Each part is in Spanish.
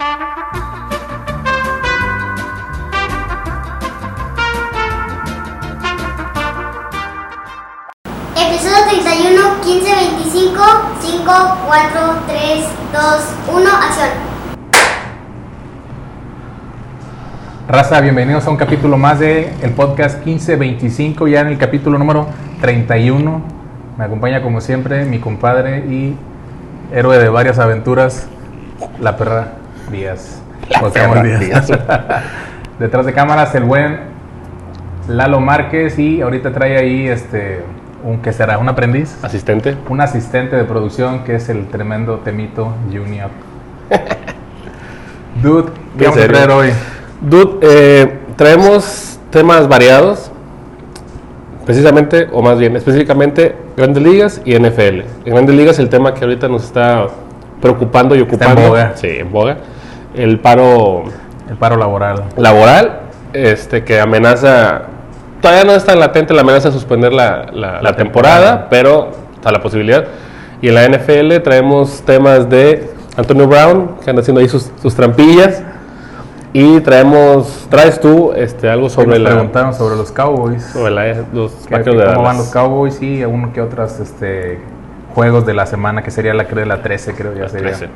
Episodio 31, 15, 25, 5, 4, 3, 2, 1, acción. Raza, bienvenidos a un capítulo más de el podcast 1525, ya en el capítulo número 31. Me acompaña como siempre mi compadre y héroe de varias aventuras, la perra Díaz. José perra Díaz. Díaz. Detrás de cámaras el buen Lalo Márquez y ahorita trae ahí este un que será un aprendiz, Asistente. un asistente de producción que es el tremendo Temito Junior. Dude, ¿qué vamos a traer hoy? Dude, eh, traemos temas variados, precisamente, o más bien, específicamente, Grandes Ligas y NFL. En Grandes Ligas el tema que ahorita nos está preocupando y Está en ocupando. boga. Sí, en boga. El paro El paro laboral. laboral, este, que amenaza, todavía no está latente la amenaza de suspender la, la- la temporada, pero está la posibilidad. Y en la NFL traemos temas de Antonio Brown, que anda haciendo ahí sus, sus trampillas. Y traemos, traes tú este, algo sobre Nos la, preguntaron sobre los Cowboys. sobre la- los que- Vaqueros que de cómo van los Cowboys y uno que otras este, juegos de la semana, que sería la, creo, la 13, creo ya sería. 13.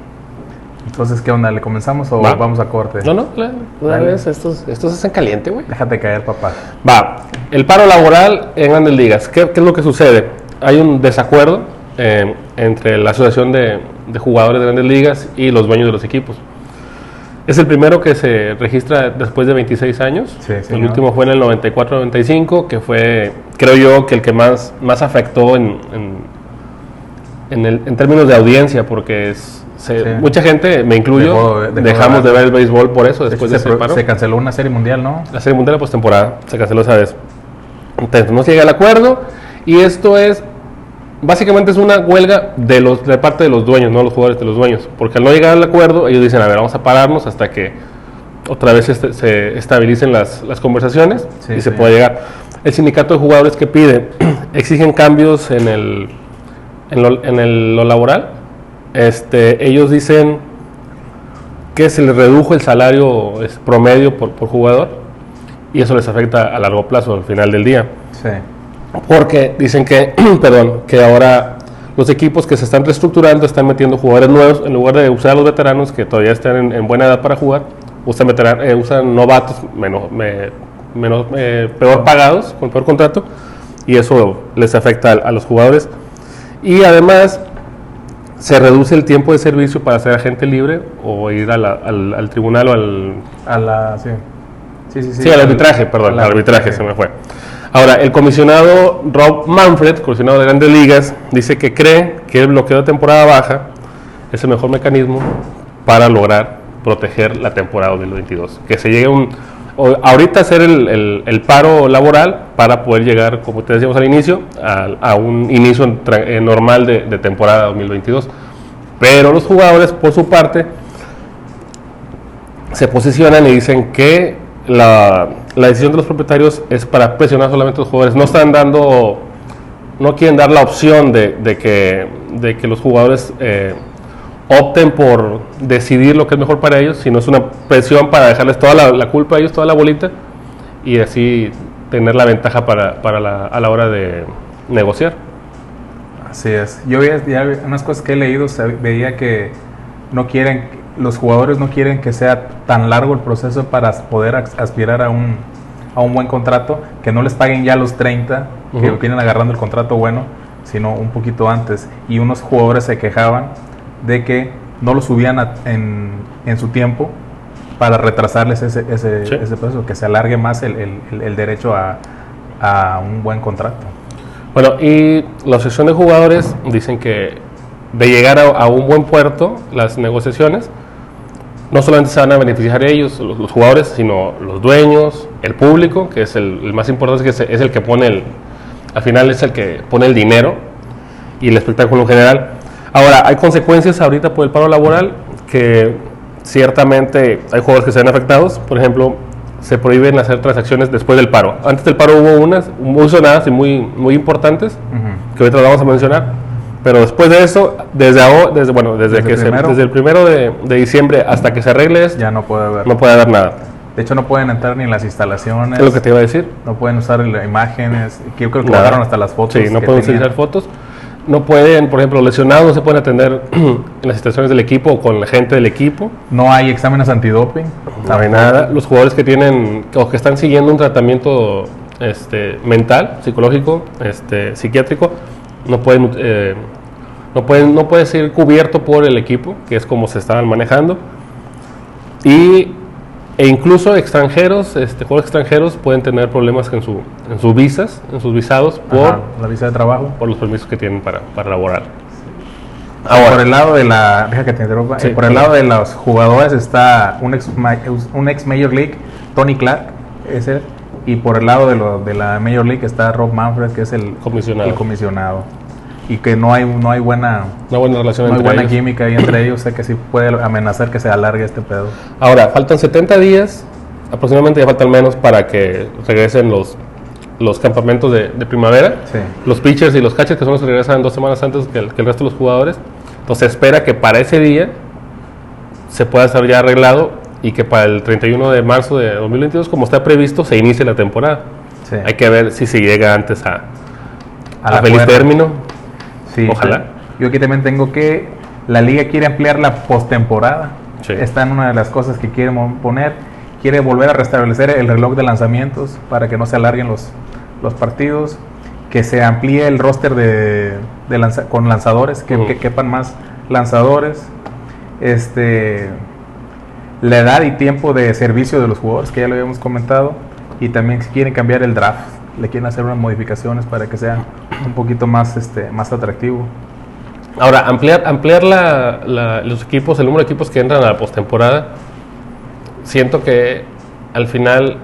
Entonces, ¿qué onda? ¿Le comenzamos o Va. vamos a corte? No, no, claro, Dale. estos, estos hacen caliente, güey. Déjate caer, papá. Va, el paro laboral en grandes ligas. ¿Qué, qué es lo que sucede? Hay un desacuerdo eh, entre la Asociación de, de Jugadores de Grandes Ligas y los dueños de los equipos. Es el primero que se registra después de 26 años. Sí, el señor. último fue en el 94-95, que fue, creo yo, que el que más, más afectó en, en, en el- en términos de audiencia, porque es, se- Sí. mucha gente, me incluyo, Dejó- dejó de dejamos ver. de ver el béisbol por eso, De después hecho, de se, paro. se canceló una serie mundial, ¿no? La serie mundial de postemporada se canceló esa vez. Entonces no se llega al acuerdo y esto es básicamente es una huelga de los de parte de los dueños, no los jugadores de los dueños, porque al no llegar al acuerdo ellos dicen, a ver, vamos a pararnos hasta que otra vez este- se estabilicen las, las conversaciones Sí, y se pueda llegar. El sindicato de jugadores que pide exigen cambios en el en lo, en el- lo laboral. Este, ellos dicen que se les redujo el salario promedio por, por jugador y eso les afecta a largo plazo al final del día. Sí. Porque dicen que, perdón, que ahora los equipos que se están reestructurando están metiendo jugadores nuevos en lugar de usar a los veteranos que todavía están en, en buena edad para jugar, usan, veteran- eh, usan novatos menos, me- menos eh, peor pagados, con peor contrato, y eso les afecta a, a los jugadores. Y además se reduce el tiempo de servicio para ser agente libre o ir a la- al, al tribunal o al, A la. Sí. Sí, sí, sí. Sí, al arbitraje, perdón, al arbitraje se me fue. Ahora, el comisionado Rob Manfred, comisionado de Grandes Ligas, dice que cree que el bloqueo de temporada baja es el mejor mecanismo para lograr proteger la temporada 2022. Que se llegue a un. Ahorita hacer el, el- paro laboral para poder llegar, como te decíamos al inicio, a, un inicio eh, normal de, de temporada 2022. Pero los jugadores, por su parte, se posicionan y dicen que la, la decisión de los propietarios es para presionar solamente a los jugadores. No están dando, no quieren dar la opción de, de que, de que los jugadores eh, opten por decidir lo que es mejor para ellos, sino es una presión para dejarles toda la, la culpa a ellos, toda la bolita, y así tener la ventaja para, para la, a la hora de negociar. Así es. Yo veía ya unas cosas que he leído, veía que no quieren, los jugadores no quieren que sea tan largo el proceso para poder as- aspirar a un, a un buen contrato, que no les paguen ya los 30, que Ujú. vienen agarrando el contrato bueno, sino un poquito antes. Y unos jugadores se quejaban de que no lo subían a- en, en su tiempo para retrasarles ese, ese, Sí. ese proceso, que se alargue más el, el- derecho a, a un buen contrato. Bueno, y la asociación de jugadores dicen que de llegar a, a un buen puerto, las negociaciones, no solamente se van a beneficiar ellos, los, los jugadores, sino los dueños, el público, que es el, el más importante, que es, es el que pone el, al final es el que pone el dinero y el espectáculo en general. Ahora, hay consecuencias ahorita por el paro laboral que ciertamente hay jugadores que se ven afectados. Por ejemplo, se prohíben hacer transacciones después del paro. Antes del paro hubo unas muy sonadas y muy, muy importantes, Ujú. que ahorita vamos a mencionar, Pero después de eso, desde ahora, desde, bueno, desde, Desde que el se- primero. desde el primero de, de diciembre hasta que se arregle esto, Ya no puede haber. no puede haber nada. De hecho, no pueden entrar ni en las instalaciones. Es lo que te iba a decir. No pueden usar imágenes. que Yo creo que bajaron hasta las fotos. Sí, no pueden utilizar fotos. No pueden, por ejemplo, lesionados no se pueden atender en las instalaciones del equipo o con la gente del equipo. No hay exámenes antidoping. No hay nada. Los jugadores que tienen o que están siguiendo un tratamiento este, mental, psicológico, este, psiquiátrico, no pueden, eh, no pueden, no puede ser cubierto por el equipo, que es como se estaban manejando. Y e incluso extranjeros, este, jugadores extranjeros pueden tener problemas en su, en sus visas, en sus visados por, Ajá, la visa de trabajo. por los permisos que tienen para, para laborar. por el lado de la. Deja que te interrumpa. Sí, Eh, por el lado de los jugadores está un ex, un ex Major League, Tony Clark, ese. Y por el lado de, lo- de la Major League está Rob Manfred, que es el Comisionado. el comisionado. Y que no hay, no hay buena, Una buena relación no hay entre buena ellos. química ahí entre ellos. Sé que sí puede amenazar que se alargue este pedo. Ahora, faltan 70 días, aproximadamente ya faltan menos para que regresen los, los campamentos de, de primavera. Sí. Los pitchers y los catchers, que son los que regresan dos semanas antes que el, que el resto de los jugadores. Entonces, se espera que para ese día se pueda estar ya arreglado y que para el 31 de marzo de 2022, como está previsto, se inicie la temporada. Sí. Hay que ver si se llega antes a, A a feliz cuerda. término. Sí, Ojalá. sí. Yo aquí también tengo que la liga quiere ampliar la postemporada. Sí. Está en una de las cosas que quiere poner. Quiere volver a restablecer el reloj de lanzamientos para que no se alarguen los, los partidos. Que se amplíe el roster de, de lanza- con lanzadores, que, Ujú. que quepan más lanzadores. Este, la edad y tiempo de servicio de los jugadores, que ya lo habíamos comentado. Y también si quieren cambiar el draft. Le quieren hacer unas modificaciones para que sea un poquito más, este, más atractivo. Ahora, ampliar, ampliar la- la- los equipos, el número de equipos que entran a la postemporada, siento que al final,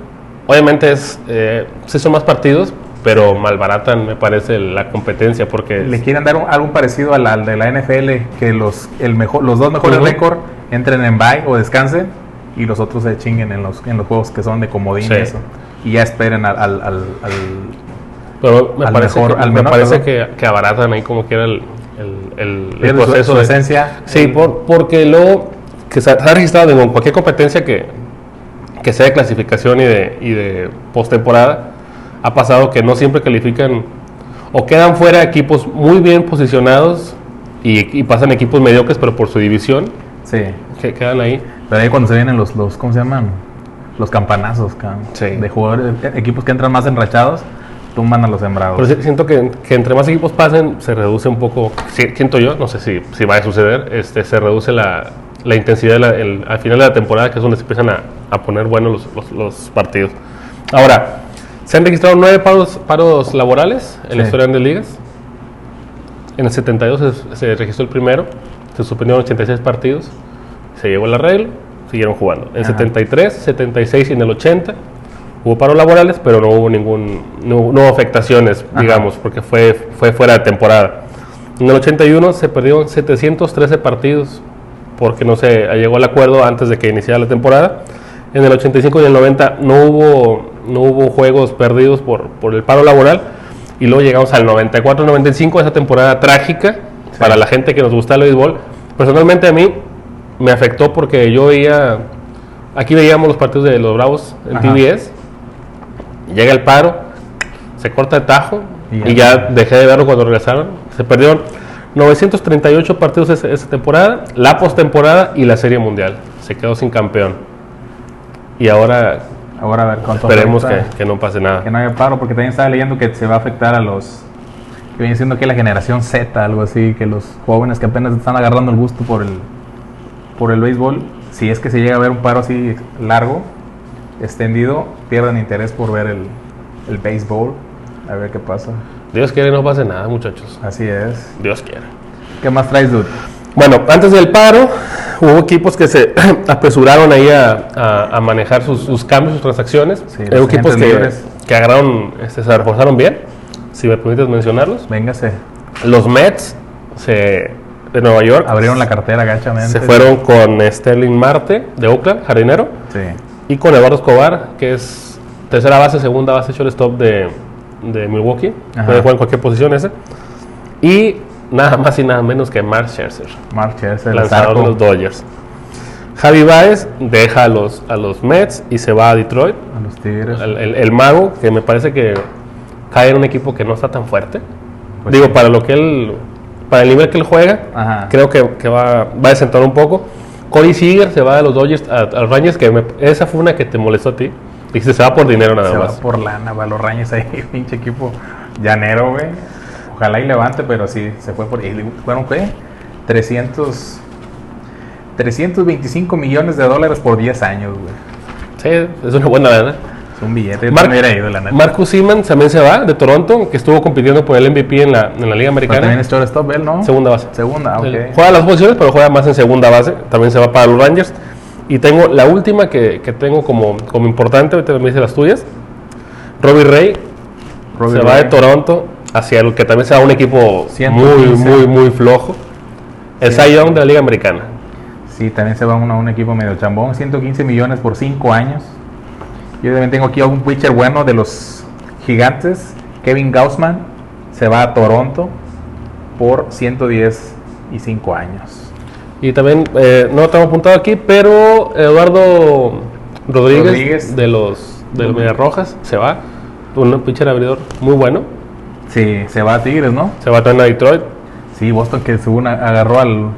obviamente es, eh, sí son más partidos, pero malbaratan, me parece, la competencia, porque Le quieren dar un- algo parecido al, al de la NFL, que los, el mejor, los dos mejores Ujú. récords entren en bye o descansen y los otros se chinguen en los, en los juegos que son de comodín Sí. y eso. Y ya esperen al, al, al- al- pero me al parece, mejor- que, al me menor, parece que, que abaratan ahí como quiera el, el, el- el pierde su- proceso su de- esencia. Sí, por- porque luego que se ha, registrado en cualquier competencia que, que sea de clasificación y de, y de postemporada, ha pasado que no siempre califican o quedan fuera equipos muy bien posicionados y, y pasan equipos mediocres, pero por su división, Sí. que quedan ahí. Pero ahí cuando se vienen los, los ¿cómo se llaman? Los campanazos. Sí. De jugadores, eh, equipos que entran más enrachados, tumban a los sembrados. Pero siento que, que entre más equipos pasen, se reduce un poco, si- siento yo, no sé si, si va a suceder, este, se reduce la, la intensidad la- el- al final de la temporada, que es donde se empiezan a, a poner buenos los, los- los partidos. Ahora, se han registrado nueve paros, paros laborales en la Sí. historia de ligas. En el 72 se, se registró el primero, se suspendieron 86 partidos, se llegó el arreglo, siguieron jugando. En Ajá. 73, 76 y en el 80 hubo paros laborales, pero no hubo ningún, no, no hubo afectaciones, Ajá. digamos, porque fue, fue fuera de temporada. En el 81 se perdieron 713 partidos porque no se llegó al acuerdo antes de que iniciara la temporada. En el 85 y el 90 no hubo, no hubo juegos perdidos por, por el paro laboral. Y luego llegamos al 94-95, esa temporada trágica para la gente que nos gusta el béisbol. Personalmente a mí me afectó porque yo veía, aquí veíamos los partidos de los Bravos en. TBS, llega el paro, se corta el tajo Y y ya. ya dejé de verlo cuando regresaron. Se perdieron 938 partidos esa, temporada, la postemporada y la Serie Mundial. Se quedó sin campeón. Y ahora Ahora a ver esperemos que, que no pase nada. que no haya paro, porque también estaba leyendo que se va a afectar a los que viene siendo que la generación Z, algo así, que los jóvenes que apenas están agarrando el gusto por el por el béisbol, si es que se llega a ver un paro así largo, extendido, pierden interés por ver el, el béisbol, a ver qué pasa. Dios quiere no pase nada, muchachos. Así es. Dios quiere. ¿Qué más traes, dude? Bueno, antes del paro, hubo equipos que se apresuraron ahí a, a- a manejar sus, sus cambios, sus transacciones. Sí, hubo los equipos que, que agarraron, este, se reforzaron bien, si me permites mencionarlos. Véngase. Los Mets se, de Nueva York Abrieron la cartera gachamente. se fueron con Sterling Marte de Oakland, jardinero, Sí. Y con Eduardo Escobar, que es tercera base, segunda base, shortstop de, de Milwaukee. Ajá. Puede jugar en cualquier posición ese. Y nada más y nada menos que Mark Scherzer, Mark Scherzer, lanzador de los Dodgers. Javi Baez deja a los, a los Mets y se va a Detroit. a los Tigres. El, el- el mago, que me parece que cae en un equipo que no está tan fuerte. Pues Digo, sí. para lo que él, para el nivel que él juega, Ajá. creo que, que va, va a desentar un poco. Corey Seager se va de los Dodgers a, a los Rangers, que me- esa fue una que te molestó a ti. Dijiste, se va por dinero nada Se va más. por lana, va a los Rangers ahí, pinche equipo llanero, güey. Ojalá y levante, pero sí, se fue por... y ¿Fueron qué? 300... 325 millones de dólares por 10 años, güey. Sí, es una buena lana. Un billete. Mar- también ido, la neta. Marcus Simmons también se va de Toronto, que estuvo compitiendo por el MVP en la, en la Liga Pero Americana. también es shortstop, él, ¿no? Segunda base. Segunda, ok. Él Juega las posiciones, pero juega más en segunda base. También se va para los Rangers. Y tengo la última que, que tengo como, como importante, ahorita me dice las tuyas. Robbie Ray Robbie se va de. Toronto hacia el que también se va a un equipo 115. muy, muy, muy flojo. El Cy Young de la Liga Americana. Sí, también se va uno a un equipo medio chambón. 115 millones por 5 años. Yo también tengo aquí a un pitcher bueno de los gigantes. Kevin Gaussman se va a Toronto por 110 y 5 años. Y también, eh, no tengo apuntado aquí, pero Eduardo Rodríguez, Rodríguez. de los de los Medias Rojas se va. Un pitcher abridor muy bueno. Sí, se va a Tigres, ¿no? Se va también a Detroit. Sí, Boston que según agarró al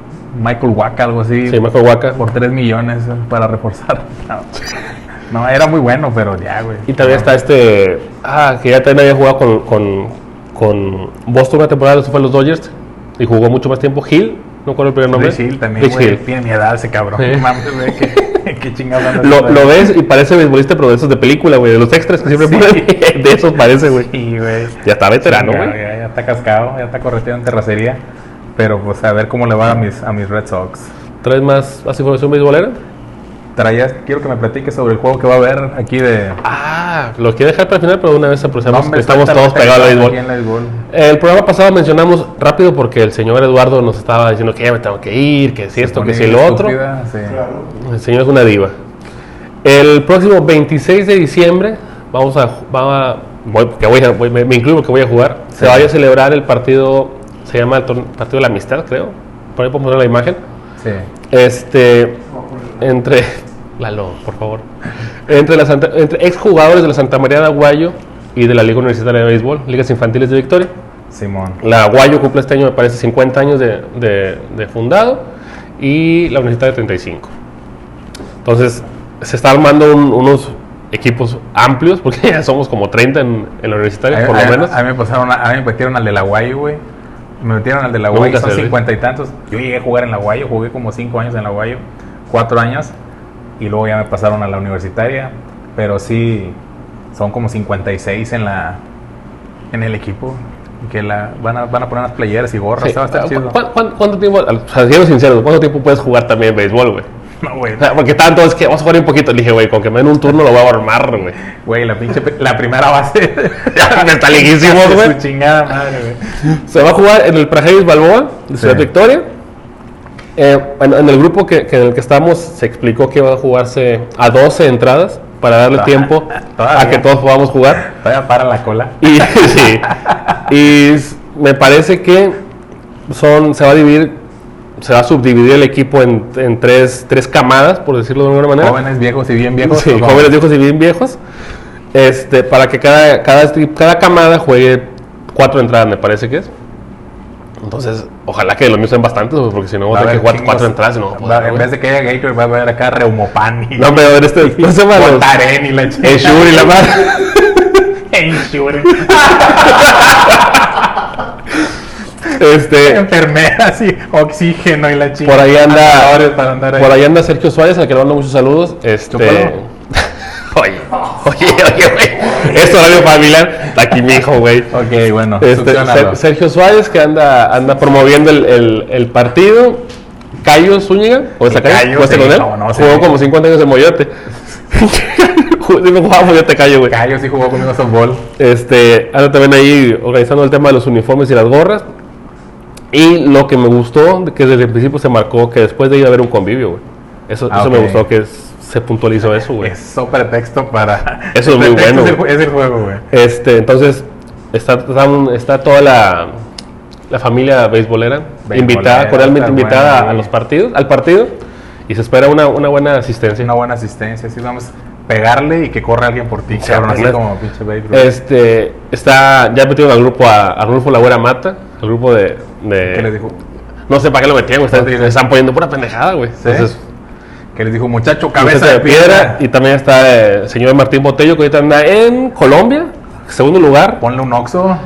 Michael Waka, algo así, Sí, Michael Waka. por 3 millones para reforzar. No. No, era muy bueno, pero ya, güey. Y también está este. Ah, que ya también había jugado con, con, con Boston una temporada, eso fue a los Dodgers. Y jugó mucho más tiempo. Hill, no recuerdo el primer nombre. Rich Hill también, Rich güey. Hill. Tiene mi edad ese cabrón. Sí. No mames, güey, qué, qué Lo, lo ves y parece beisbolista, pero de esos de película, güey. De los extras que siempre Sí. ponen. De esos parece, güey. Sí, güey. Ya está veterano, güey. ya, ya está cascado, ya está correteado en terracería. Pero pues a ver cómo le va a mis, a mis Red Sox. ¿Traes más, más información beisbolera? Traías, quiero que me platiques sobre el juego que va a haber aquí de. Ah, lo quiero dejar para el final, pero una vez aprovechamos que estamos todos pegados al béisbol. el béisbol. El programa pasado mencionamos rápido porque el señor Eduardo nos estaba diciendo que ya me tengo que ir, que si esto, que si lo otro. sí. El señor es una diva. El próximo 26 de diciembre vamos a, va a- voy, que voy a- voy- me, me incluyo porque voy a jugar. Se Sí. va a celebrar el partido, se llama el partido de la amistad, creo. Por ahí podemos poner la imagen. Sí. Este, entre, Lalo, por favor, entre, las, Santa- entre exjugadores de la Santa María de Aguayo y de la Liga Universitaria de Béisbol, Ligas Infantiles de Victoria. Simón. La Aguayo cumple este año, me parece, 50 años de, de- de fundado y la Universitaria 35. Entonces, se está armando un- unos equipos amplios, porque ya somos como 30 en, en la universitaria, A- por a- lo menos. A, mí me pasaron, a, a mí me metieron al de la Guayo, güey. Me metieron al de la Guayo, Nunca son se ve. cincuenta y tantos. Yo llegué a jugar en la Guayo, jugué como cinco años en la Guayo, cuatro años, y luego ya me pasaron a la universitaria. Pero sí, son como 56 en la en el equipo. Que la, van, a, van a poner unas playeras y gorras, Sí. va a estar ¿Cu- chido. cu- cu- ¿Cuánto tiempo, o sea, siendo sincero, cuánto tiempo puedes jugar también béisbol, güey? No, güey. O sea, porque estaban todos que vamos a jugar un poquito. Le dije, güey, con que me den un turno lo voy a armar, güey. Güey, la pinche, la primera base. Ya está Su güey. chingada madre, güey. Se va a jugar en el Prajeris Balboa de Ciudad Sí. Victoria. Eh, en, en el grupo que, que en el que estamos se explicó que va a jugarse a 12 entradas para darle tiempo todavía. a que todos podamos jugar. Todavía para la cola. Y, sí. y s- me parece que son, se va a dividir, se va a subdividir el equipo en, en tres, tres camadas, por decirlo de alguna manera. Jóvenes, viejos y bien viejos. Sí, jóvenes viejos y bien viejos. Este, para que cada, cada, cada camada juegue cuatro entradas, me parece que es. Entonces, ojalá que los míos sean bastantes, porque si no, tener que jugar cuatro entradas y no va en vez de que haya Gator, va a haber acá Reumopan y No, pero a ver, este, ¿cómo se y la Shure y la madre. Ensure. Este, Enfermeras y oxígeno y la chingada. por ahí anda, para andar ahí. por ahí anda Sergio Suárez, al que le mando muchos saludos. Este, oye, oye, oye, güey. Es horario familiar. Está aquí mi hijo, güey. Ok, bueno. Este, Sergio Suárez que anda, anda promoviendo el, el- el partido. Cayo Zúñiga, ¿o esa Cayo? Cayo, ¿Jugaste sí, con él? cómo no, sí. Jugó como 50 años en Moyote. Dime, jugaba Moyote Cayo, güey. Cayo sí jugó conmigo softball. Este, anda también ahí organizando el tema de los uniformes y las gorras. Y lo que me gustó, que desde el principio se marcó que después de ir a haber un convivio, güey. Eso, Ah, eso me gustó que es- se puntualizó eso, güey. Eso pretexto para. Eso es muy bueno, Es el, güey. es el juego, güey. Este, entonces, está, está, toda la, la familia beisbolera, invitada, cordialmente invitada a los partidos, al partido, y se espera una, una buena asistencia. Una buena asistencia, sí, vamos pegarle y que corra alguien por ti, Sí, cabrón, así como pinche Ruth. Este, está, ya metieron al grupo a, a Rulfo Lagüera Mata, al grupo de, de- ¿Qué les dijo? No sé para qué lo güey, están, están poniendo pura pendejada, güey. ¿Sí? Entonces, Que les dijo, muchacho, cabeza de piedra. Y también está el señor Martín Botello, que ahorita anda en Colombia, segundo lugar. Ponle un oxo.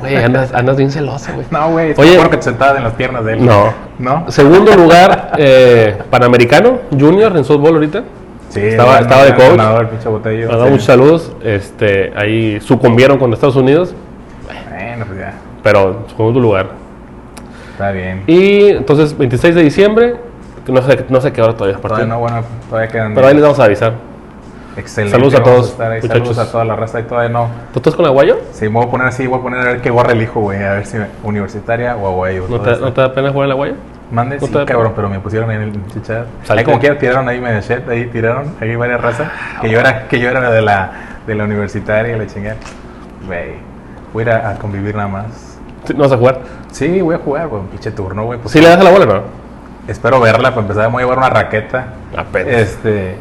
Güey, andas, andas bien celoso, güey. No, güey, Oye. que que te sentabas en las piernas de él. No. ¿No? Segundo lugar, eh, Panamericano, Junior en softball ahorita. Sí, Estaba- estaba de coach. ganador, botello. Sí. muchos saludos. Este, ahí sucumbieron con Estados Unidos, Bueno, pues ya, pero segundo lugar. está bien. Y entonces, 26 de diciembre, no sé, no sé qué hora todavía es Todavía partido, no, bueno, todavía quedan pero ahí les vamos a avisar. Excelente. Saludos a todos, ahí. muchachos. Saludos a toda la raza y todavía no. ¿Tú estás con Aguayo? Sí, me voy a poner así, voy a poner a ver qué gorra elijo, güey. A ver si universitaria o aguayo. ¿No te. ¿No te da pena jugar en Aguayo? Mande, sí, cabrón, pero me pusieron ahí en el pinche chat. Salte. Ahí como quiera tiraron ahí medio shit, ahí tiraron, ahí varias razas. Que yo era, que yo era de la, de la universitaria y la chingada. Güey, voy a ir a, a convivir nada más. ¿No vas a jugar? Sí, voy a jugar, güey, pinche turno, güey. Pues, ¿Sí le das a la bola no? Espero verla, para empezar, me voy a llevar una raqueta. Apenas. Este,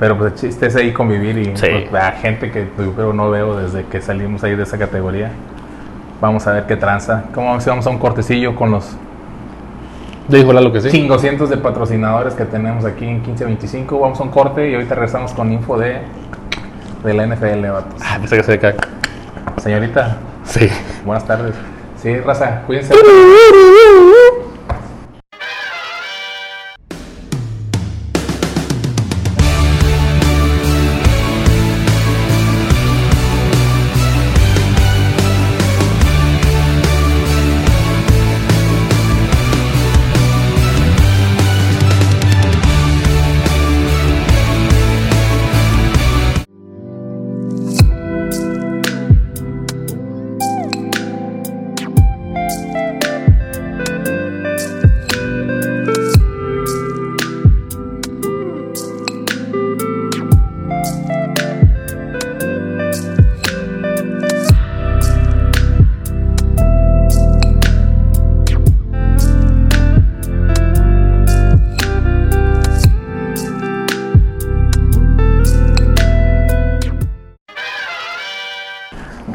pero pues el chiste es ahí convivir y Sí. pues, a gente que yo pero no veo desde que salimos ahí de esa categoría. Vamos a ver qué tranza. ¿Cómo vamos vamos a un cortecillo con los Dijo Lalo que sí. 500 de patrocinadores que tenemos aquí en 1525? Vamos a un corte y ahorita regresamos con info de, de la NFL, vatos. Ah, pensé que se. Señorita, Sí. buenas tardes. Sí, raza, cuídense.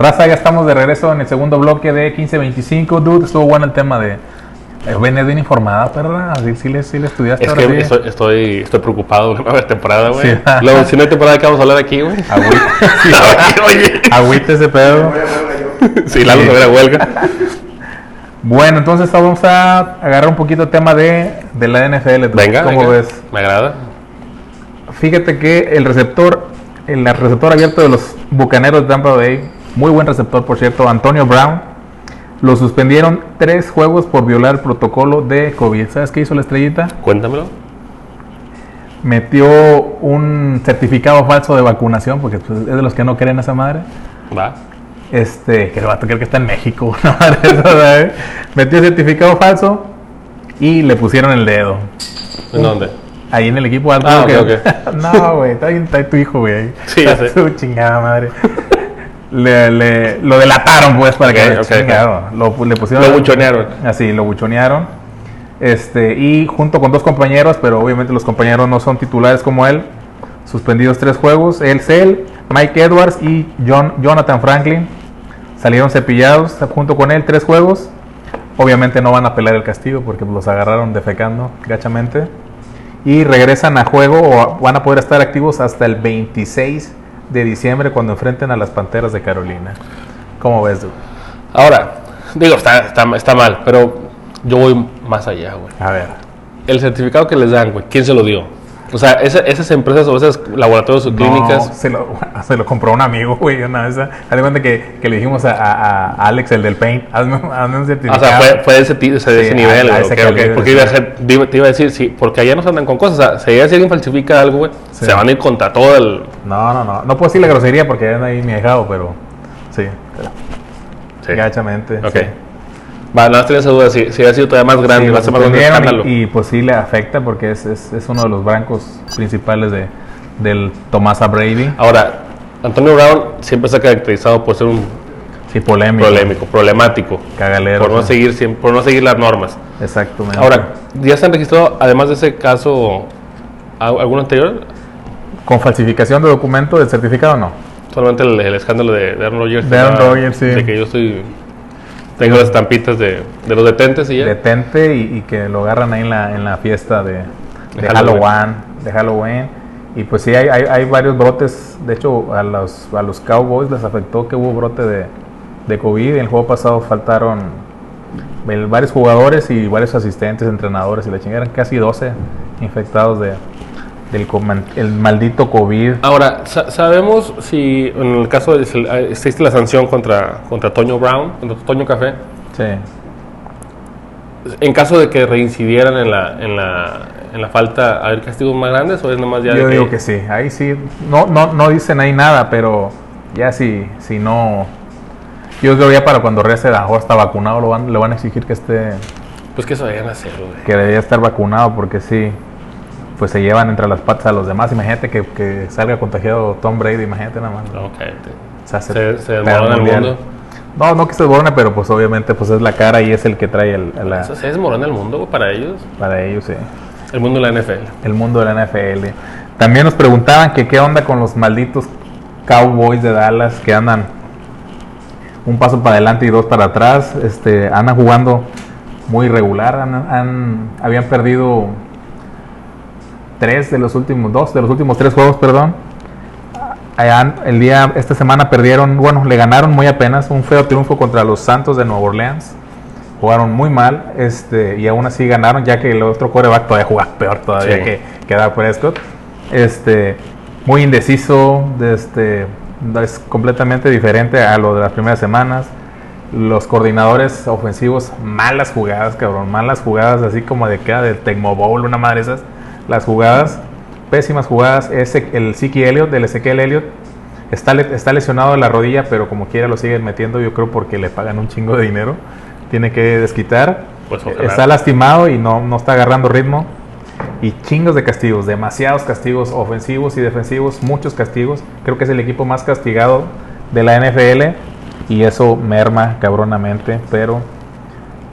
Raza, ya estamos de regreso en el segundo bloque de 1525. Dude, estuvo bueno el tema de. Eh, Venías bien informada, perra. Sí, sí, le, sí le estudiaste. Es ahora que sí. estoy, estoy, estoy preocupado con la nueva temporada, güey. Sí. Luego, si no hay temporada, ¿qué vamos a hablar aquí, güey? Agüita, Oye. agüita ese pedo. Sí, Lalo se ve la huelga. Bueno, entonces vamos a agarrar un poquito el tema de, de la NFL. dude. Venga, ¿Cómo venga. ves? Me agrada. Fíjate que el receptor, el receptor abierto de los Bucaneros de Tampa Bay, muy buen receptor por cierto, Antonio Brown, lo suspendieron tres juegos por violar el protocolo de COVID. ¿Sabes qué hizo la estrellita? Cuéntamelo. Metió un certificado falso de vacunación, porque pues, es de los que no creen esa madre. Va. Este, que el vato creo que está en México. ¿sabes? Metió certificado falso y le pusieron el dedo. ¿En dónde? Ahí en el equipo alto. Ah, que- ok, no, güey, está ahí tu hijo, güey. Sí, ya sé. Su chingada madre. Le, le- lo delataron, pues, para que Ok, ok, chingado. Lo, le pusieron. Lo buchonearon. Así, lo buchonearon. Este, y junto con dos compañeros, pero obviamente los compañeros no son titulares como él, suspendidos tres juegos. Él, Cell, Mike Edwards y John, Jonathan Franklin salieron cepillados junto con él tres juegos. Obviamente no van a pelear el castigo porque los agarraron defecando gachamente. Y regresan a juego o van a poder estar activos hasta el 26 de diciembre cuando enfrenten a las Panteras de Carolina. ¿Cómo ves, dude? Ahora, digo, está, está, está mal, pero yo voy más allá, güey. A ver. El certificado que les dan, güey, ¿quién se lo dio? O sea, esa- esas empresas o esos laboratorios o No, se, lo, se lo compró un amigo, güey, una vez. De que, que le dijimos a, a- a Alex, el del Paint, hazme, hazme un O certificado. sea, fue, fue de ese, de ese, Sí, nivel, a- ese ok, creo ok. que- Porque iba a ser- te iba a decir, sí, porque allá no se andan con cosas. O sea, si alguien falsifica algo, güey, Sí. se van a ir contra todo el. No, no, no. No puedo decir la grosería porque anda ahí mi dejado, pero sí. Sí. Gachamente. Ok. sí. Va, nada más tenía esa duda. Si, si ha sido todavía más grande, Sí, va a ser más grande y, y, pues sí le afecta porque es, es, es uno de los brancos principales de, del Tomás Brady. Ahora, Antonio Brown siempre se ha caracterizado por ser un Sí, polémico. polémico, problemático. Cagalero. Por no, sí. seguir, siem- por no seguir las normas. Exactamente. Ahora, ¿ya se han registrado, además de ese caso, a- alguno anterior? ¿Con falsificación de documento del certificado no? Solamente el, el escándalo de, de Aaron Rodgers. De Aaron. Rodgers, sí. De que yo estoy... Tengo las estampitas de, de los detentes y ya. Detente y, y que lo agarran ahí en la, en la fiesta de, de De Halloween. Halloween. De Halloween. Y pues sí, hay, hay, hay varios brotes. De hecho, a los, a los Cowboys les afectó que hubo brote de, de COVID. En el juego pasado faltaron varios jugadores y varios asistentes, entrenadores y la chingada. Eran casi 12 infectados de, del el maldito COVID. Ahora, sa- ¿sabemos si en el caso de, si existe la sanción contra, contra Toño Brown, contra Toño Café? Sí. En caso de que reincidieran en la, en la, en la falta, ¿hay castigos más grandes o es nomás ya Yo de digo que sí, ahí sí, no, no, no dicen ahí nada, pero ya si, si no, yo creo ya para cuando lo mejor está vacunado, lo van, le van a exigir que esté, Pues que eso a hacer, güey. que debería estar vacunado porque sí, pues se llevan entre las patas a los demás, imagínate que, que salga contagiado Tom Brady, imagínate nada más. No, cállate. O sea, Se, se pega desmorona el mundo. No, no que se desborone, pero pues obviamente pues es la cara y es el que trae el, la- Eso se desmorona el mundo, güey, para ellos. para ellos, sí. El mundo de la NFL. el mundo de la NFL. También nos preguntaban que qué onda con los malditos Cowboys de Dallas que andan un paso para adelante y dos para atrás. Este, andan jugando muy irregular. Han, han- habían perdido tres de los últimos dos de los últimos tres juegos, perdón. Allá el día esta semana perdieron, bueno, le ganaron muy apenas un feo triunfo contra los Santos de Nueva Orleans. Jugaron muy mal, este, y aún así ganaron, ya que el otro quarterback todavía juega peor todavía Sí. que, que Dak Prescott. Este, muy indeciso, de este, es completamente diferente a lo de las primeras semanas. Los coordinadores ofensivos, malas jugadas, cabrón, malas jugadas, así como de queda del Tecmo Bowl, una madre esas. Las jugadas, pésimas jugadas. Ese, el Siki Elliott, del Ezequiel Elliott, está, le- está lesionado de la rodilla, pero como quiera lo siguen metiendo, yo creo porque le pagan un chingo de dinero. Tiene que desquitar. Pues ojalá. está lastimado y no, no está agarrando ritmo. Y chingos de castigos, demasiados castigos ofensivos y defensivos, muchos castigos. Creo que es el equipo más castigado de la NFL y eso merma cabronamente, pero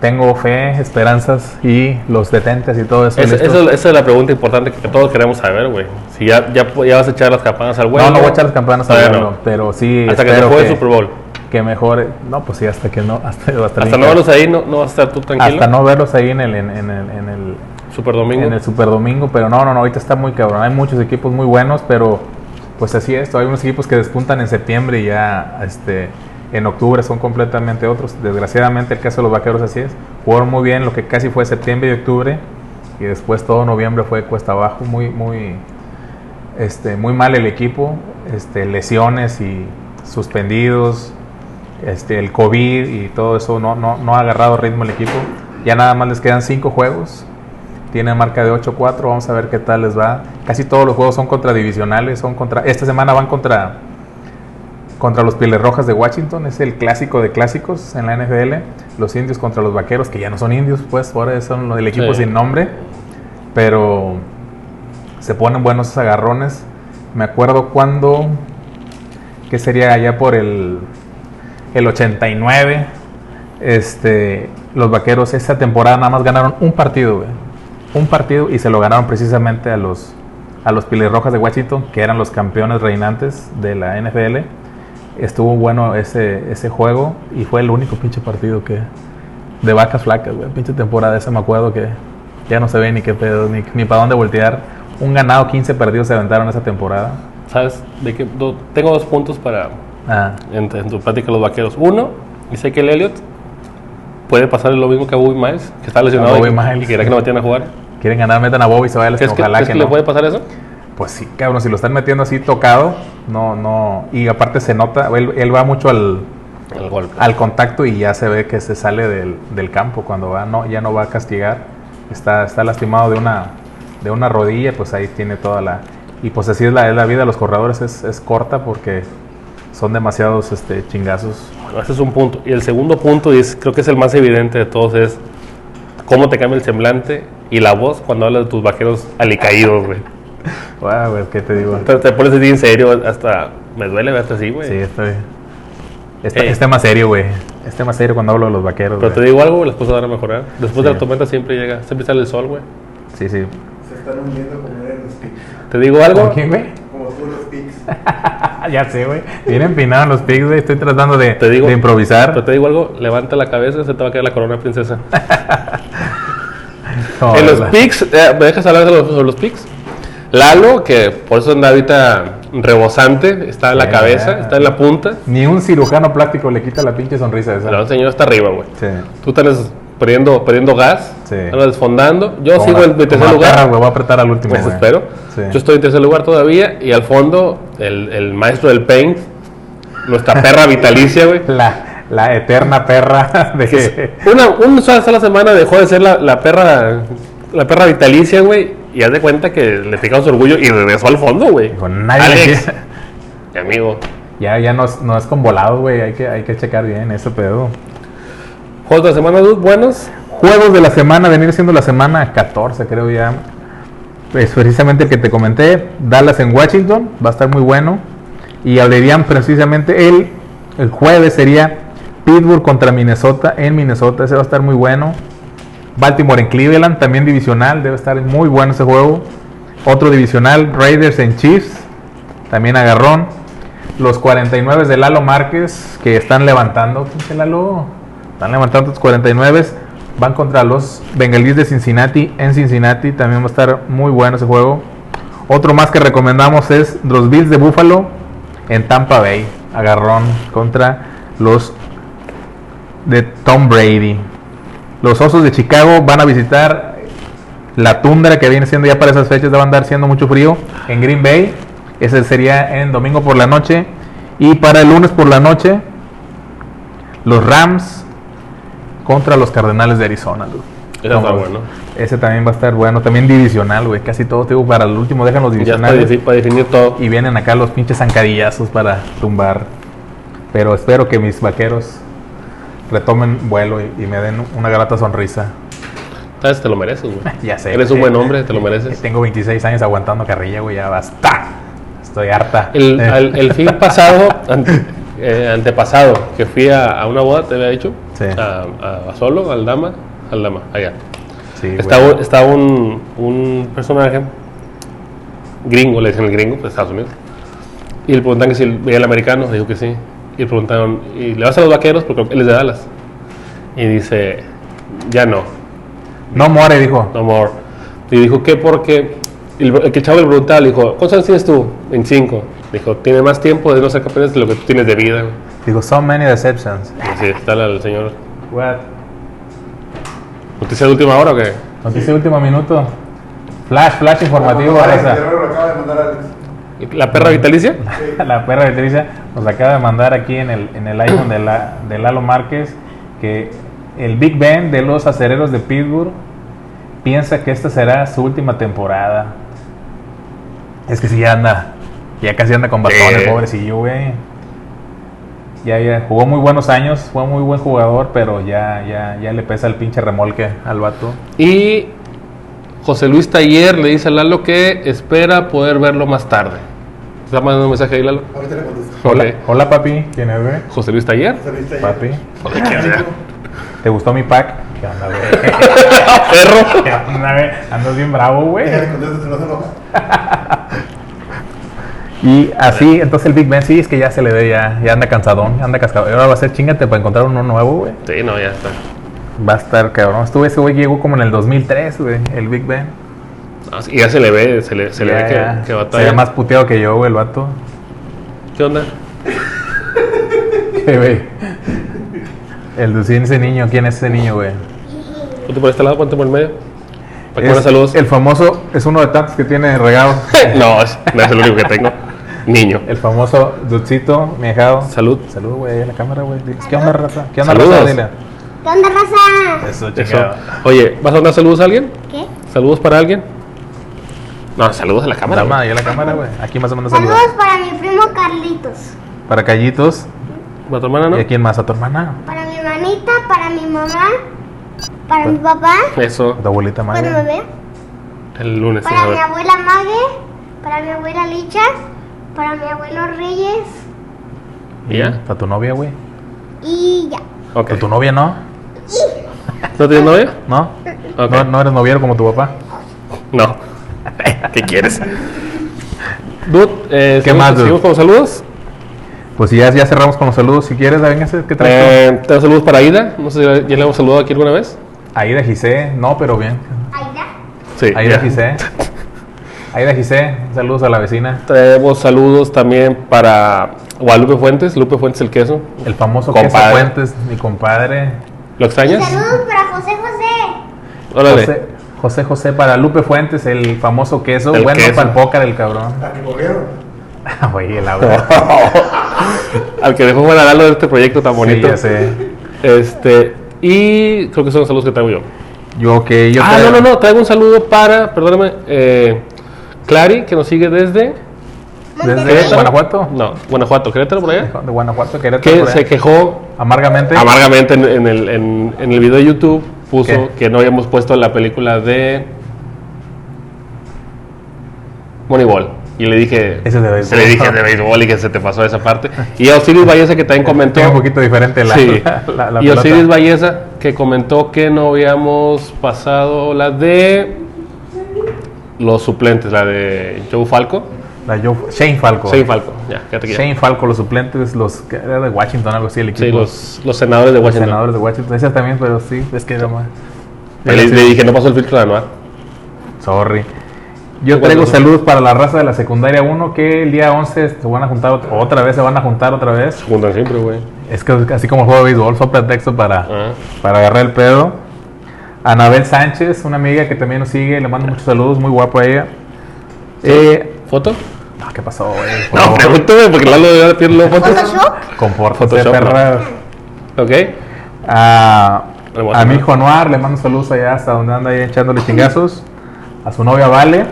tengo fe, esperanzas y los detentes y todo eso. Es- eso- esa es la pregunta importante que todos queremos saber, güey. Si ya, ya, ya vas a echar las campanas al vuelo. no, no voy a echar las campanas al vuelo, no. pero sí Hasta que se juegue el Super Bowl. que mejore. No, pues sí, hasta que no, hasta, hasta, Hasta no verlos ahí, no, no vas a estar tú tranquilo. hasta no verlos ahí en el, en, en el, en el Super Domingo. en el Super Domingo, pero no, no, no, ahorita está muy cabrón. Hay muchos equipos muy buenos, pero pues así es. Hay unos equipos que despuntan en septiembre y ya este, en octubre son completamente otros. Desgraciadamente el caso de los vaqueros así es. Jugaron muy bien lo que casi fue septiembre y octubre y después todo noviembre fue cuesta abajo, muy, muy, este, muy mal el equipo, este, lesiones y suspendidos, este, el COVID y todo eso no, no, no ha agarrado ritmo el equipo. Ya nada más les quedan cinco juegos. Tiene marca de 8-4. Vamos a ver qué tal les va. Casi todos los juegos son contra divisionales. Son contra, esta semana van contra, contra los Pieles Rojas de Washington. Es el clásico de clásicos en la NFL. Los indios contra los vaqueros, que ya no son indios, pues ahora son el equipo Sí. sin nombre. Pero se ponen buenos agarrones. Me acuerdo cuando, que sería allá por el, el 89, este, los vaqueros esa temporada nada más ganaron un partido, güey. Un partido y se lo ganaron precisamente a los, a los Pieles Rojas de Washington, que eran los campeones reinantes de la NFL. Estuvo bueno ese, ese juego y fue el único pinche partido que de vacas flacas, güey. Pinche temporada esa me acuerdo que ya no se ve ni qué pedo, ni, ni para dónde voltear. Un ganado, 15 perdidos se aventaron esa temporada. ¿Sabes? De que, do- tengo dos puntos para Ah, en, en tu plática de los vaqueros. Uno, dice que el Elliot puede pasar lo mismo que a Bobby Miles, que está lesionado y, Miles, y quería que no metieran a jugar. quieren ganar, metan a Bobby, se vaya a ¿Crees que, ojalá crees que que no. le puede pasar eso? Pues sí, cabrón, si lo están metiendo así tocado, no, no, y aparte se nota, él, él va mucho al, El golpe. al contacto y ya se ve que se sale del, del campo cuando va, no, ya no va a castigar, está, está lastimado de una, de una rodilla, pues ahí tiene toda la, y pues así es la, es la vida de los corredores, es, es corta porque son demasiados este, chingazos. Bueno, ese es un punto. Y el segundo punto, y es, creo que es el más evidente de todos, es cómo te cambia el semblante y la voz cuando hablas de tus vaqueros alicaídos, güey. Wow, güey, ¿qué te digo? Te, te pones así en serio, hasta me duele verte así, güey. Sí, estoy. Este, Ey. este más serio, güey. Este más serio cuando hablo de los vaqueros. Pero te digo algo, las cosas van a mejorar. Después Sí. de la tormenta siempre llega, siempre sale el sol, güey. Sí, sí. Se están hundiendo como eran los pics. Te digo algo. ¿Con quién, güey? Como tú los pics. ya sé, güey. Bien empinados los pigs, güey. Estoy tratando de, Te digo, de improvisar. Pero te digo algo, levanta la cabeza, se te va a caer la corona princesa. No, en los pics, eh, ¿me dejas hablar de los, sobre los pics? Lalo, que por eso anda ahorita rebosante, está en la cabeza, está en la punta. Ni un cirujano plástico le quita la pinche sonrisa esa. Pero el señor está arriba, güey. Sí. Tú estás perdiendo, perdiendo gas, Sí. andas desfondando. Yo Como sigo la- en tercer como la lugar. Voy a apretar al último, Pues espero. Sí. Yo estoy en tercer lugar todavía y al fondo el, el maestro del paint, nuestra perra vitalicia, güey. La, la eterna perra de que... Una, una sola semana dejó de ser la, la perra la perra vitalicia, güey, y haz de cuenta que le picamos orgullo y regresó al fondo, güey. Dijo, nadie Alex, mi amigo. Ya, ya no, es- no es con volado, güey. Hay que, hay que checar bien ese pedo. Juegos de la semana, dude, buenos. Juegos de la semana, venir siendo la semana 14, creo ya. Es precisamente el que te comenté. Dallas en Washington, va a estar muy bueno. Y hablarían precisamente el, el jueves sería Pittsburgh contra Minnesota en Minnesota. Ese va a estar muy bueno. Baltimore en Cleveland, también divisional, debe estar muy bueno ese juego. Otro divisional, Raiders en Chiefs, también agarrón. Los 49 de Lalo Márquez que están levantando. pinche Lalo? Están levantando los 49. Van contra los Bengalíes de Cincinnati en Cincinnati. También va a estar muy bueno ese juego. Otro más que recomendamos es los Bills de Buffalo en Tampa Bay. Agarrón contra los de Tom Brady. Los Osos de Chicago van a visitar la tundra que viene siendo ya para esas fechas, a andar siendo mucho frío en Green Bay. Ese sería en domingo por la noche. Y para el lunes por la noche, los Rams contra los Cardenales de Arizona. Ese está bueno. Ese también va a estar bueno. También divisional, güey. Casi todo, digo, para el último dejan los Ya está divisionales. difícil para definir todo. Y vienen acá los pinches zancadillazos para tumbar. Pero espero que mis vaqueros retomen vuelo y, y me den una grata sonrisa. Sabes, te lo mereces, güey. Ya sé. Eres un buen hombre, te lo mereces. Tengo 26 años aguantando carrilla, güey. Ya basta. Estoy harta. El, al- el fin pasado, ante- eh, antepasado, que fui a, a una boda, te había dicho, Sí. a, a- a solo, al dama, al dama, allá. sí. Estaba, estaba un, un personaje gringo, le dicen el gringo, de Estados Unidos. Y le preguntan que si veía el americano, dijo que sí. Y le preguntaron, ¿y le vas a los vaqueros? Porque él es de Dallas. Y dice, ya no, No more, dijo. no more. Y dijo, ¿qué? Porque el, el que el chavo le preguntaba, le dijo, ¿cuántos años tienes tú? 25. Dijo, tiene más tiempo de no ser campeones de lo que tú tienes de vida. güey". Digo, so many deceptions. Así está la- el señor. What? ¿Noticia de última hora o qué? Noticia de último minuto. Flash, flash informativo. Guerrero lo acaba de mandar Alex. ¿La perra vitalicia? La perra de Tricia nos acaba de mandar aquí en el, en el iPhone de, la, de Lalo Márquez que el Big Ben de los acereros de Pittsburgh piensa que esta será su última temporada. Es que si ya anda, ya casi anda con bastones, Sí. pobrecillo, güey. Ya, ya, jugó muy buenos años, fue muy buen jugador, pero ya, ya, ya le pesa el pinche remolque al vato. Y José Luis Taller le dice a Lalo que espera poder verlo más tarde. ¿Te está mandando un mensaje ahí, Lalo? Ahorita le contesto. Hola, Ok. hola papi, ¿quién es, güey? José Luis Taller. Saliste ahí. Papi, Joder, ¿qué onda? ¿te gustó mi pack? ¿Qué onda, güey? Perro. ¿Qué onda, güey? Andas bien bravo, güey. Y así, entonces el Big Ben sí es que ya se le ve, ya, ya anda cansadón, ya anda cascado. Ahora va a ser chingate para encontrar uno nuevo, güey. Sí, no, ya está. Va a estar cabrón. Estuve ese güey llegó como en el 2003, güey, el Big Ben. No, sí, ya se le ve, se le, se le ve ya. que, que Se batalla. ve más puteado que yo, güey, el vato. ¿Qué onda? ¿Qué, güey? El de ese niño, ¿quién es ese niño, güey? Ponte por este lado, ponte por el medio. Para que Es saludos. El famoso, es uno de tantos que tiene regados. no, es, no es el único que tengo. Niño. El famoso Dudcito, mi hijado. Salud. Salud, güey, en la cámara, güey. ¿Qué onda, raza? ¿Qué onda, Saludos. raza? Dile. ¿Qué onda, raza? Eso, Eso. Oye, ¿vas a mandar saludos a alguien? ¿Qué? ¿Saludos para alguien? No, saludos a la cámara. Güey. ahí en la cámara, güey. Aquí más o menos saludos. Saludos para mi primo Carlitos. Para Callitos. ¿Para tu hermana, no? ¿Y a quién más? ¿A tu hermana? Para mi hermanita, para mi mamá, para mi papá, Eso, ¿A tu abuelita cuando me madre? ve, el lunes. para a mi abuela Mague, para mi abuela Licha, para mi abuelo Reyes, ¿Y ya? ¿A tu novia, güey? Y ya. Ok. ¿Pero tu novia no? ¿No tienes novia? ¿No? ¿No, no eres noviero como tu papá? ¿Qué quieres? Dude, eh, ¿Qué ¿seguimos- más, dude? ¿Seguimos con los saludos? Pues ya, ya cerramos con los saludos. Si quieres, véngase, ¿qué traes? Eh, tengo saludos para Aida. No sé si ya le hemos saludado aquí alguna vez. Aida Gisé, no, pero bien. Aida. Sí. Aida ya. Gisé. Aida Gisé, saludos a la vecina. Traemos saludos también para Guadalupe Fuentes, Lupe Fuentes el queso. El famoso Compadre. Queso Fuentes, mi compadre. ¿Lo Y extrañas? saludos para José José. Órale. José, José José para Lupe Fuentes, el famoso queso. El bueno, queso. para el póker, el cabrón. Oye, el Laura. Al que dejó Lalo de este proyecto tan Sí, bonito. ya sé. Este, y creo que son los saludos que traigo yo. Yo que yo ah, traigo- no, no, no, traigo un saludo para, perdóname, eh, Clary, que nos sigue desde Desde Monterrey. Guanajuato. No, Guanajuato, Querétaro por allá. De Guanajuato, Querétaro. Que por se quejó Amargamente. amargamente en, en el, en, en el video de YouTube, puso ¿Qué? que no habíamos puesto la película de Moneyball. Y le dije, Ese es de béisbol. le dije de béisbol y que se te pasó esa parte. Y a Osiris Valleza que también comentó. Un poquito diferente la, Sí. la, la- la y. Osiris Valleza que comentó que no habíamos pasado la de los suplentes, la de Joe Falco. La Joe- Shane Falco. Shane Falco, ya. Shane Falco, los suplentes, los que era de Washington, algo así, el equipo. Sí, los, los senadores de Los Washington. senadores de Washington. Ese también, pero sí, es que era más. Le, le dije, no pasó el filtro de anual. Sorry. Yo ¿Tú traigo saludos para la raza de la secundaria 1 que el día 11 se van a juntar ot- otra vez, se van a juntar otra vez. Juntan siempre, güey. Es que así como el juego de béisbol, son pretexto para, Ah. para agarrar el pedo. Anabel Sánchez, una amiga que también nos sigue, le mando muchos saludos, muy guapo a ella. Eh, ¿Foto? No, ¿Qué pasó, güey? No, pregúntame porque Lalo debe pedirle fotos. Photoshop. compórtese, Photoshop, perra. Ok. A, Hermoso, a mi hijo Noir, le mando saludos allá hasta donde anda ahí echándole chingazos. A su novia Vale.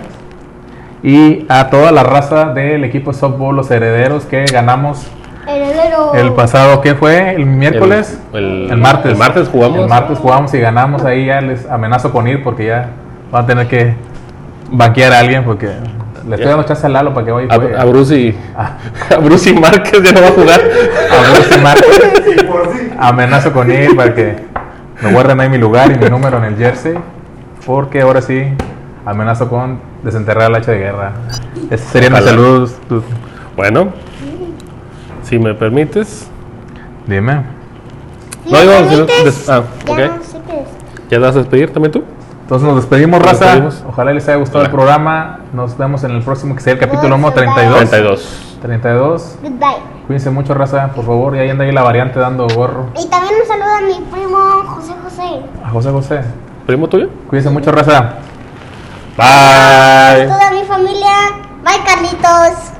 Y a toda la raza del equipo de softball, los herederos que ganamos Heredero. el pasado, ¿qué fue? ¿El miércoles? el- martes. el martes jugamos. El martes jugamos y ganamos. Ahí ya les amenazo con ir porque ya van a tener que banquear a alguien porque le estoy Ya. dando chance a Lalo para que vaya y juegue. A, a Bruce y, Ah, a Bruce y Márquez ya no va a jugar. a Bruce y Márquez. Sí, por sí. Amenazo con ir para que me guarden ahí mi lugar y mi número en el jersey. Porque ahora sí, amenazo con desenterrar el hacha de guerra. Mis Ojalá. saludos. Tú- Bueno, si me permites. Dime. No, me digo, permites, des- ah, ya ok. no sé qué es. ¿Ya te vas a despedir también tú? Entonces nos despedimos, Nos raza. despedimos. Ojalá les haya gustado el programa. Nos vemos en el próximo, que sea el capítulo número Bye. 32. 32. 32. Goodbye. Cuídense mucho, raza, por favor. Y ahí anda ahí la variante dando gorro. Y también un saludo a mi primo José José. A José José. ¿Primo tuyo? Cuídense mucho, raza. Bye. Toda mi familia. Bye, Carlitos.